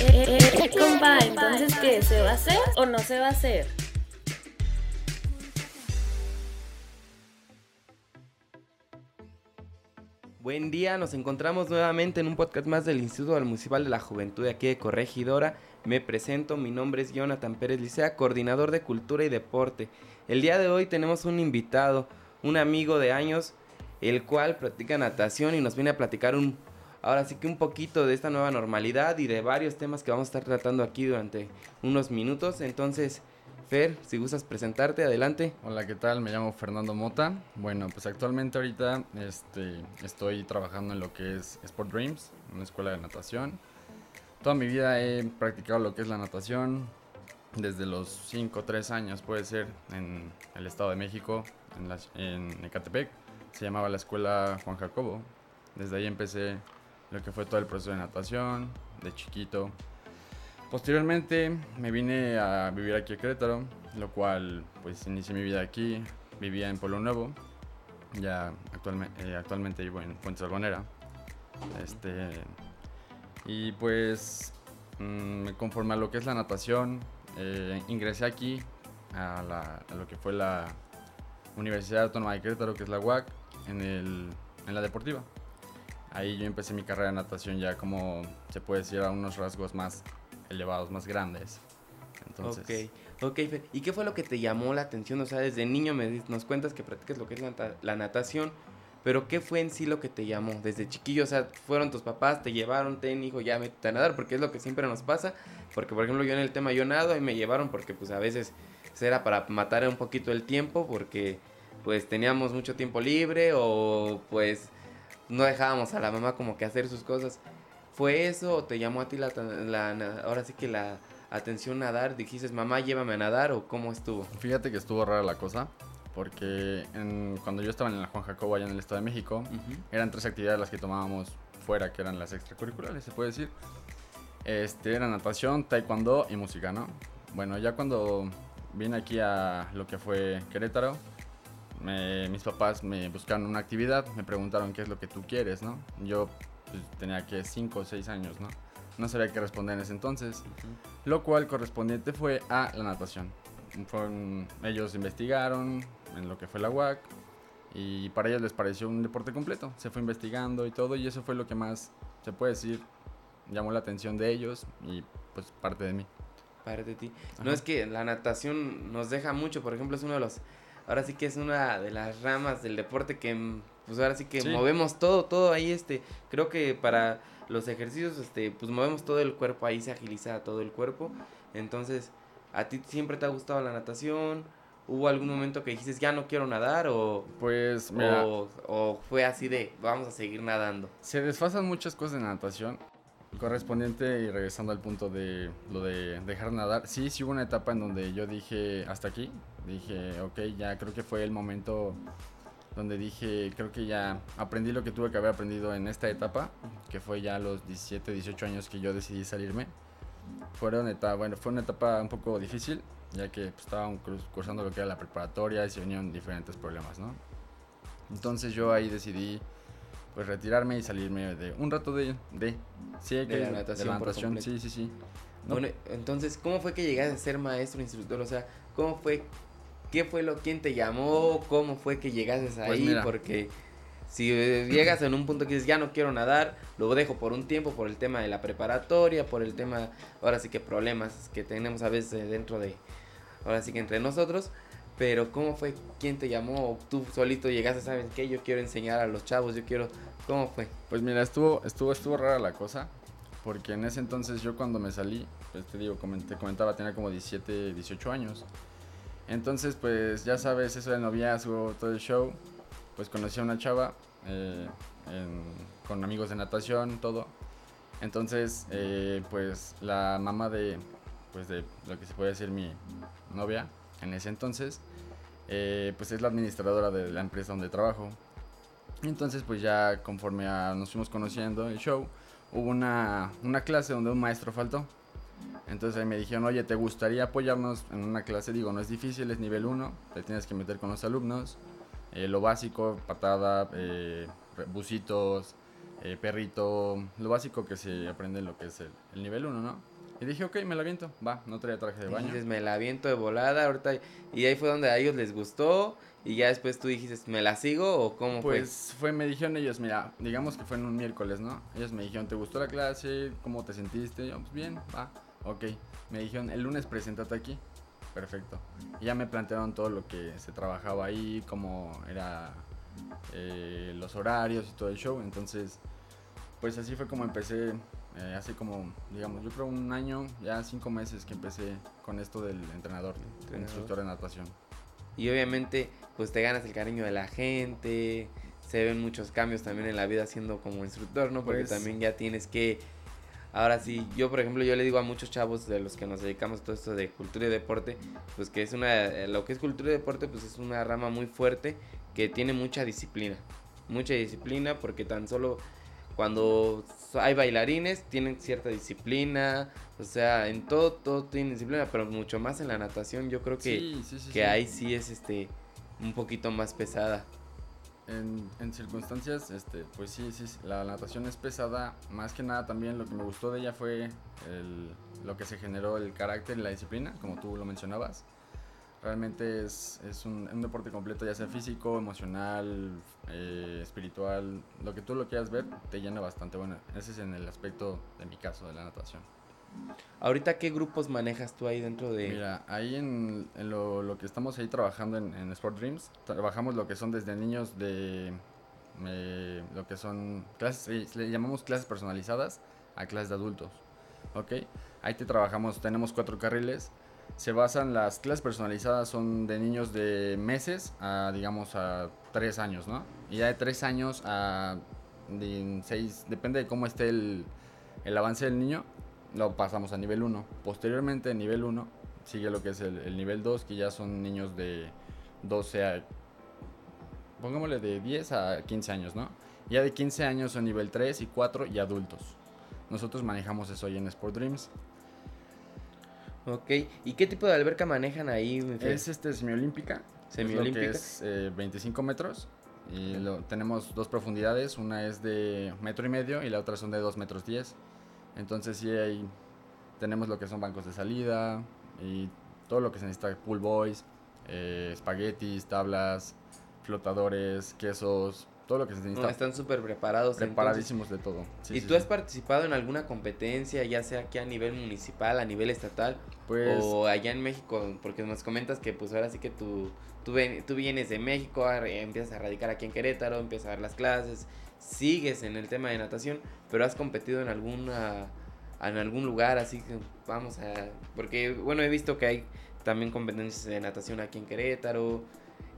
Eh, eh, entonces, ¿qué? ¿Se va a hacer o no se va a hacer? Buen día, nos encontramos nuevamente en un podcast más del Instituto Municipal de la Juventud de aquí de Corregidora. Me presento, mi nombre es Jonathan Pérez Licea, coordinador de Cultura y Deporte. El día de hoy tenemos un invitado, un amigo de años, el cual practica natación y nos viene a platicar un, ahora sí que un poquito de esta nueva normalidad y de varios temas que vamos a estar tratando aquí durante unos minutos. Entonces, Fer, si gustas presentarte, adelante. Hola, ¿qué tal? Me llamo Fernando Mota. Bueno, pues actualmente ahorita este, estoy trabajando en lo que es Sport Dreams, una escuela de natación. Toda mi vida he practicado lo que es la natación, desde los 5 o 3 años puede ser, en el Estado de México, en, en Ecatepec. Se llamaba la escuela Juan Jacobo. Desde ahí empecé lo que fue todo el proceso de natación, de chiquito. Posteriormente me vine a vivir aquí a Querétaro, lo cual pues inicié mi vida aquí, vivía en Pueblo Nuevo, ya actualmente, eh, actualmente vivo en Fuentes Albonera. Este, y pues mm, conforme a lo que es la natación, eh, ingresé aquí a, la, a, lo que fue la Universidad Autónoma de Querétaro, que es la UAC, en, el, en la deportiva. Ahí yo empecé mi carrera de natación ya como se puede decir a unos rasgos más elevados, más grandes. Entonces... Ok, ok. ¿Y qué fue lo que te llamó la atención? O sea, desde niño me, nos cuentas que practicas lo que es la, la, natación, pero ¿qué fue en sí lo que te llamó desde chiquillo? O sea, ¿fueron tus papás, te llevaron, ten hijo, ya métete a nadar? Porque es lo que siempre nos pasa. Porque, por ejemplo, yo en el tema yo nado y me llevaron porque pues a veces era para matar un poquito el tiempo porque pues teníamos mucho tiempo libre o pues no dejábamos a la mamá como que hacer sus cosas. ¿Fue eso o te llamó a ti la, la, ahora sí que la atención nadar? ¿Dijiste, mamá, llévame a nadar o cómo estuvo? Fíjate que estuvo rara la cosa, porque en, cuando yo estaba en la Juan Jacobo allá en el Estado de México, uh -huh. eran tres actividades las que tomábamos fuera, que eran las extracurriculares, se puede decir. Este, era natación, taekwondo y música, ¿no? Bueno, ya cuando vine aquí a lo que fue Querétaro, me, mis papás me buscaron una actividad, me preguntaron qué es lo que tú quieres, ¿no? Yo pues, tenía que 5 o 6 años, ¿no? No sabía qué responder en ese entonces. Uh -huh. Lo cual correspondiente fue a la natación. Fueron, ellos investigaron en lo que fue la UAC y para ellos les pareció un deporte completo. Se fue investigando y todo y eso fue lo que más, se puede decir, llamó la atención de ellos y pues parte de mí. Parte de ti. Ajá. No es que la natación nos deja mucho, por ejemplo, es uno de los, ahora sí que es una de las ramas del deporte que pues ahora sí que sí. movemos todo, todo ahí, este, creo que para los ejercicios, este, pues movemos todo el cuerpo, ahí se agiliza todo el cuerpo, entonces, ¿a ti siempre te ha gustado la natación? ¿Hubo algún momento que dijiste, ya no quiero nadar? O, pues, mira, o, o fue así de, vamos a seguir nadando? Se desfasan muchas cosas de natación, correspondiente y regresando al punto de lo de dejar nadar, sí, sí hubo una etapa en donde yo dije, hasta aquí, dije, ok, ya creo que fue el momento donde dije, creo que ya aprendí lo que tuve que haber aprendido en esta etapa, que fue ya los 17, 18 años que yo decidí salirme. Fueron etapa, bueno, fue una etapa un poco difícil, ya que pues, estaba cursando lo que era la preparatoria y se venían diferentes problemas, ¿no? Entonces yo ahí decidí pues retirarme y salirme de un rato de, de, sí, de que, la natación, de la natación sí, sí, sí. No. Bueno, entonces, ¿cómo fue que llegaste a ser maestro, instructor? O sea, ¿cómo fue ¿Qué fue lo quién te llamó? ¿Cómo fue que llegases ahí? Pues Porque si llegas en un punto que dices ya no quiero nadar, lo dejo por un tiempo por el tema de la preparatoria, por el tema, ahora sí que problemas que tenemos a veces dentro de, ahora sí que entre nosotros. Pero ¿cómo fue? ¿Quién te llamó? ¿Tú solito llegaste, sabes qué? Yo quiero enseñar a los chavos, yo quiero... ¿Cómo fue? Pues mira, estuvo, estuvo, estuvo rara la cosa. Porque en ese entonces yo cuando me salí, pues te digo, como te comentaba, tenía como 17, 18 años. Entonces, pues ya sabes, eso del noviazgo, todo el show. Pues conocí a una chava eh, con amigos de natación, todo. Entonces, eh, pues la mamá de, pues de lo que se puede decir mi novia en ese entonces, eh, pues es la administradora de la empresa donde trabajo. Entonces, pues ya conforme a, nos fuimos conociendo el show, hubo una, una clase donde un maestro faltó. Entonces ahí me dijeron, oye, ¿te gustaría apoyarnos en una clase? Digo, no es difícil, es nivel 1, te tienes que meter con los alumnos. Eh, lo básico, patada, eh, bucitos, eh, perrito, lo básico que se aprende en lo que es el, el nivel 1, ¿no? Y dije, ok, me la aviento, va, no traía traje de Y baño. dices, me la aviento de volada ahorita. Y ahí fue donde a ellos les gustó. Y ya después tú dijiste, ¿me la sigo o cómo Pues fue, me dijeron ellos, mira, digamos que fue en un miércoles, ¿no? Ellos me dijeron, ¿te gustó la clase? ¿Cómo te sentiste? Yo, pues bien, va, ok. Me dijeron, el lunes preséntate aquí. Perfecto. Y ya me plantearon todo lo que se trabajaba ahí, cómo era eh, los horarios y todo el show. Entonces, pues así fue como empecé, eh, hace como, digamos, yo creo un año, ya cinco meses que empecé con esto del entrenador, Entrenador. instructor de natación. Y obviamente, pues te ganas el cariño de la gente. Se ven muchos cambios también en la vida siendo como instructor, ¿no? Porque Pues- también ya tienes que. Ahora sí, yo por ejemplo, yo le digo a muchos chavos de los que nos dedicamos a todo esto de cultura y deporte, pues que es una, eh, lo que es cultura y deporte, pues es una rama muy fuerte que tiene mucha disciplina, mucha disciplina porque tan solo cuando hay bailarines tienen cierta disciplina, o sea, en todo, todo tienen disciplina, pero mucho más en la natación yo creo que, Sí, sí, sí, que ahí sí es este un poquito más pesada. En, en circunstancias, este, pues sí, sí, sí, la natación es pesada. Más que nada también lo que me gustó de ella fue el- lo que se generó, el carácter y la disciplina, como tú lo mencionabas. Realmente es, es un, un deporte completo, ya sea físico, emocional, eh, espiritual, lo que tú lo quieras ver, te llena bastante. Bueno, ese es en el aspecto de mi caso, de la natación. Ahorita, ¿qué grupos manejas tú ahí dentro de...? Mira, ahí en, en lo, lo que estamos ahí trabajando en, en Sport Dreams, trabajamos lo que son desde niños de eh, lo que son clases, eh, le llamamos clases personalizadas a clases de adultos, ¿ok? Ahí te trabajamos, tenemos cuatro carriles, se basan, las clases personalizadas son de niños de meses a, digamos, a tres años, ¿no? Y ya de tres años a de seis, depende de cómo esté el, el avance del niño, lo pasamos a nivel 1. Posteriormente, en nivel 1, sigue lo que es el, el nivel 2, que ya son niños de 12 a. Pongámosle de 10 a 15 años, ¿no? Ya de 15 años son nivel 3 y 4 y adultos. Nosotros manejamos eso ahí en Sport Dreams. Ok, ¿y qué tipo de alberca manejan ahí? Es este semiolímpica. Semiolímpica. Es, lo que es eh, 25 metros. Y lo, tenemos dos profundidades. Una es de metro y medio y la otra son de 2 metros 10. Entonces sí hay, tenemos lo que son bancos de salida y todo lo que se necesita. Pool boys, eh, espaguetis, tablas, flotadores, quesos. Todo lo que se No, necesita. están súper preparados. entonces. preparadísimos de todo. Sí, ¿Y sí, tú sí. has participado en alguna competencia, ya sea aquí a nivel municipal, a nivel estatal Pues, o allá en México? Porque nos comentas que pues ahora sí que tú, tú, ven- tú vienes de México, empiezas a radicar aquí en Querétaro, empiezas a dar las clases, sigues en el tema de natación, pero has competido en alguna en algún lugar así que vamos a porque bueno he visto que hay también competencias de natación aquí en Querétaro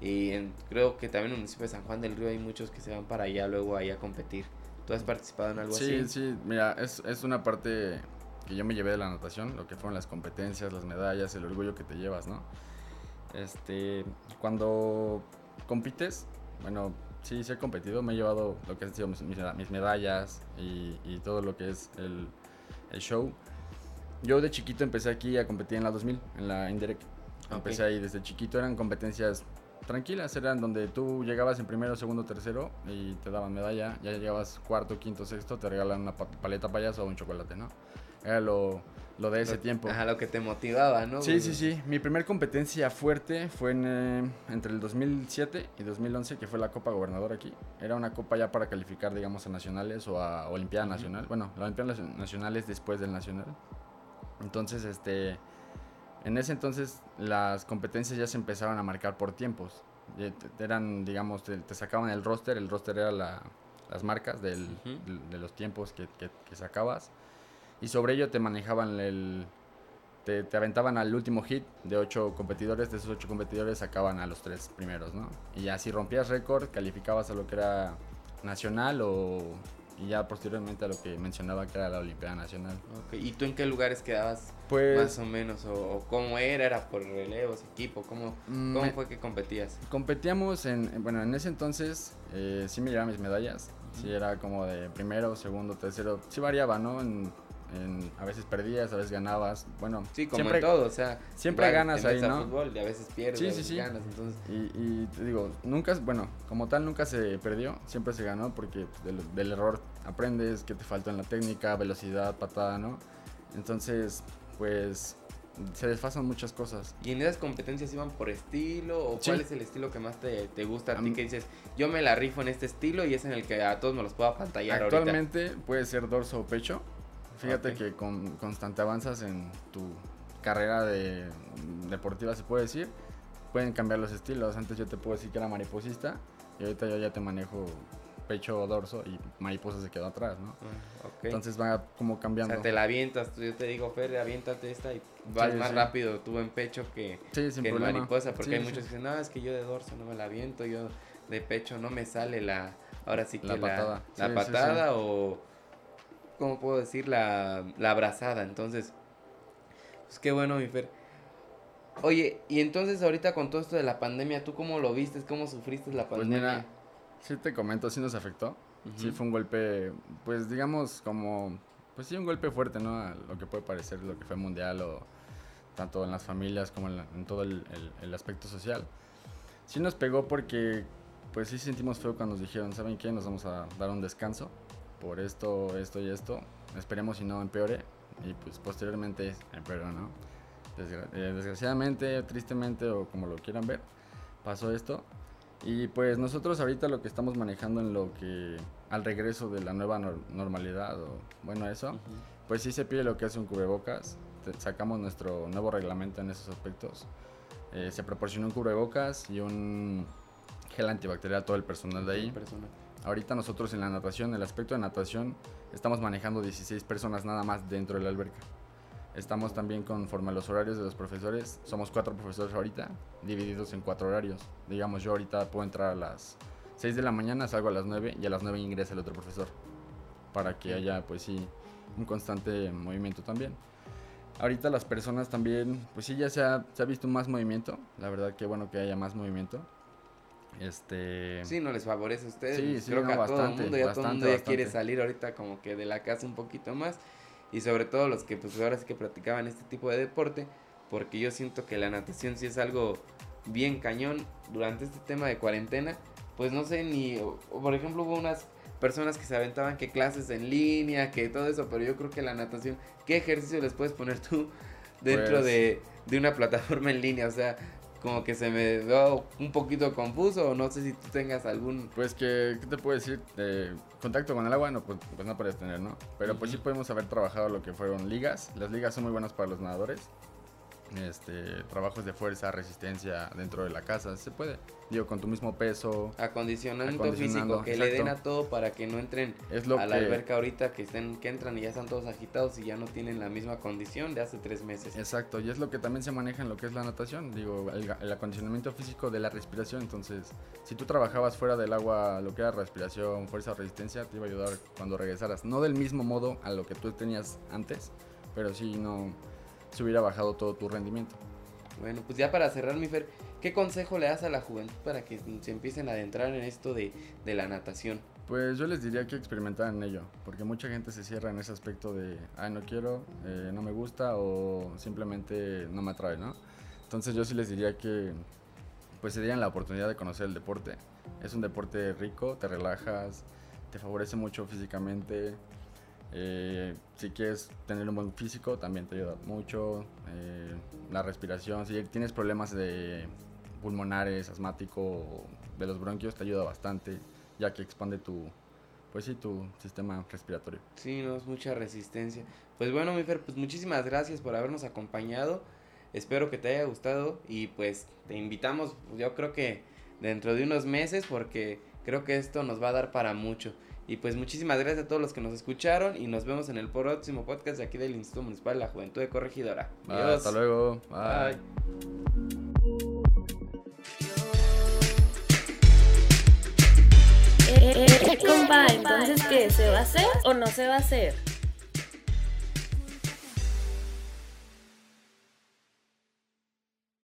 y en- creo que también en el municipio de San Juan del Río hay muchos que se van para allá luego ahí a competir. ¿Tú has participado en algo Sí, así? sí, mira, es, es una parte que yo me llevé de la natación, lo que fueron las competencias, las medallas, el orgullo que te llevas, ¿no? Este, cuando compites, bueno, sí, sí he competido, me he llevado lo que han sido mis, mis meda- mis medallas y, y todo lo que es el, el show. Yo de chiquito empecé aquí a competir en la 2000, en la Indirect. Empecé ahí desde chiquito, eran competencias tranquilas, eran donde tú llegabas en primero, segundo, tercero y te daban medalla, ya llegabas cuarto, quinto, sexto, te regalan una pa- paleta payaso o un chocolate, ¿no? Era lo, lo de ese Lo- tiempo. Ajá, lo que te motivaba, ¿no? Sí, sí, sí. Mi primer competencia fuerte fue en, eh, entre el 2007 y 2011, que fue la Copa Gobernador aquí. Era una copa ya para calificar, digamos, a nacionales o a Olimpiada Nacional. Bueno, la Olimpiada Nacio- Nacional es después del Nacional. Entonces, este... En ese entonces las competencias ya se empezaban a marcar por tiempos. Eran, digamos, te, te sacaban el roster, el roster era la- las marcas del- Ujú. del- de los tiempos que, que- que sacabas. Y sobre ello te manejaban el... Te, te aventaban al último hit de ocho competidores, de esos ocho competidores sacaban a los tres primeros, ¿no? Y ya si rompías récord, calificabas a lo que era nacional o... Y ya posteriormente a lo que mencionaba que era la Olimpiada Nacional. ¿Y tú en qué lugares quedabas Pues... más o menos? O, o cómo era? ¿Era por relevos, equipo? ¿Cómo, mm, cómo me- fue que competías? Competíamos en, en- bueno, en ese entonces eh, sí me llevaba mis medallas, sí era como de primero, segundo, tercero, sí variaba, ¿no? En- En- a veces perdías, a veces ganabas. Bueno, Sí, como siempre, en todo, o sea. siempre igual ganas ahí, ¿no? fútbol y a veces pierdes, Sí, sí, sí. ganas, entonces. Y, y te digo, nunca, bueno, como tal nunca se perdió, siempre se ganó porque del, del error aprendes que te faltó en la técnica, velocidad, patada, ¿no? Entonces, pues se desfasan muchas cosas. ¿Y en esas competencias iban por estilo? ¿O Sí. cuál es el estilo que más te, te gusta a A ti? mí- Que dices, yo me la rifo en este estilo y es en el que a todos me los puedo apantallar ahorita. Actualmente puede ser dorso o pecho. Fíjate que con constante avanzas en tu carrera de deportiva, se puede decir. Pueden cambiar los estilos. Antes yo te puedo decir que era mariposista y ahorita yo ya te manejo pecho o dorso y mariposa se quedó atrás, ¿no? Ah. Entonces va como o cambiando. sea, te la avientas, yo te digo, Fer, aviéntate esta y vas Sí, más sí. rápido tú en pecho que, Sí, sin que en mariposa, porque hay muchos que dicen, no, es que yo de dorso no me la aviento, yo de pecho no me sale la, ahora sí que La la, patada. la patada o, ¿cómo puedo decir? La, la abrazada, entonces, pues qué bueno, mi Fer. Oye, y entonces ahorita con todo esto de la pandemia, ¿tú cómo lo viste? ¿Cómo sufriste la Pues pandemia? mira, sí te comento, sí nos afectó. Sí Ujú. fue un golpe, pues digamos como, pues sí un golpe fuerte, ¿no? A lo que puede parecer lo que fue mundial o tanto en las familias como en, la- en todo el, el- el aspecto social. Sí nos pegó porque, pues sí sentimos feo cuando nos dijeron, ¿saben qué? Nos vamos a dar un descanso por esto, esto y esto. Esperemos si no empeore. Y pues posteriormente empeoró, ¿no? Eh, desgraciadamente, tristemente o como lo quieran ver, pasó esto. Y pues nosotros ahorita lo que estamos manejando en lo que al regreso de la nueva nor- normalidad o bueno eso, Ujú. pues sí se pide lo que es un cubrebocas. Sacamos nuestro nuevo reglamento en esos aspectos. Eh, se proporcionó un cubrebocas y un gel antibacterial a todo el personal de ahí. Ahorita nosotros en la natación, el aspecto de natación, estamos manejando 16 personas nada más dentro de la alberca. Estamos también conforme a los horarios de los profesores. Somos cuatro profesores ahorita, divididos en cuatro horarios. Digamos, yo ahorita puedo entrar a las 6 de la mañana, salgo a las 9 y a las 9 ingresa el otro profesor. Para que haya, pues sí, un constante movimiento también. Ahorita las personas también, pues sí, ya se ha, se ha visto más movimiento. La verdad que bueno que haya más movimiento. Este... Sí, no les favorece a ustedes. Sí, sí, Creo no, que a todo el mundo, ya todo el mundo ya bastante. quiere salir ahorita como que de la casa un poquito más. Y sobre todo los que pues ahora sí que practicaban este tipo de deporte. Porque yo siento que la natación sí es algo bien cañón durante este tema de cuarentena. Pues no sé ni, por ejemplo hubo unas personas que se aventaban que clases en línea, que todo eso, pero yo creo que la natación, ¿qué ejercicio les puedes poner tú dentro Pues- de, de una plataforma en línea? O sea, como que se me dio un poquito confuso, no sé si tú tengas algún... Pues que, ¿qué te puedo decir? Eh, contacto con el agua, no, pues, pues no puedes tener, ¿no? Pero pues sí podemos haber trabajado lo que fueron ligas. Las ligas son muy buenas para los nadadores. Este, trabajos de fuerza, resistencia dentro de la casa, se puede. Digo, con tu mismo peso. Acondicionamiento, físico, que le den a exacto. todo para que no entren Es lo a que... la alberca ahorita, que estén, que entran y ya están todos agitados y ya no tienen la misma condición de hace tres meses. Exacto, y es lo que también se maneja en lo que es la natación, digo, el, el acondicionamiento físico de la respiración, entonces, si tú trabajabas fuera del agua, lo que era respiración, fuerza resistencia, te iba a ayudar cuando regresaras, no del mismo modo a lo que tú tenías antes, pero sí no se hubiera bajado todo tu rendimiento. Bueno, pues ya para cerrar, mi Fer, ¿qué consejo le das a la juventud para que se empiecen a adentrar en esto de, de la natación? Pues yo les diría que experimentaran en ello, porque mucha gente se cierra en ese aspecto de, ay, no quiero, eh, no me gusta o simplemente no me atrae, ¿no? Entonces yo sí les diría que pues se dieran la oportunidad de conocer el deporte. Es un deporte rico, te relajas, te favorece mucho físicamente. Eh, si quieres tener un buen físico, también te ayuda mucho. eh, la respiración, si tienes problemas de pulmonares, asmático, de los bronquios, te ayuda bastante ya que expande tu, pues tu sistema respiratorio. Sí, no es mucha resistencia. Pues bueno, mi Fer, pues muchísimas gracias por habernos acompañado. Espero que te haya gustado y pues te invitamos, yo creo que dentro de unos meses porque creo que esto nos va a dar para mucho. Y pues muchísimas gracias a todos los que nos escucharon y nos vemos en el próximo podcast de aquí del Instituto Municipal de la Juventud de Corregidora. Ah, Hasta luego. Bye. Bye. Eh, eh, eh, compa, entonces, ¿qué? ¿Se va a hacer o no se va a hacer?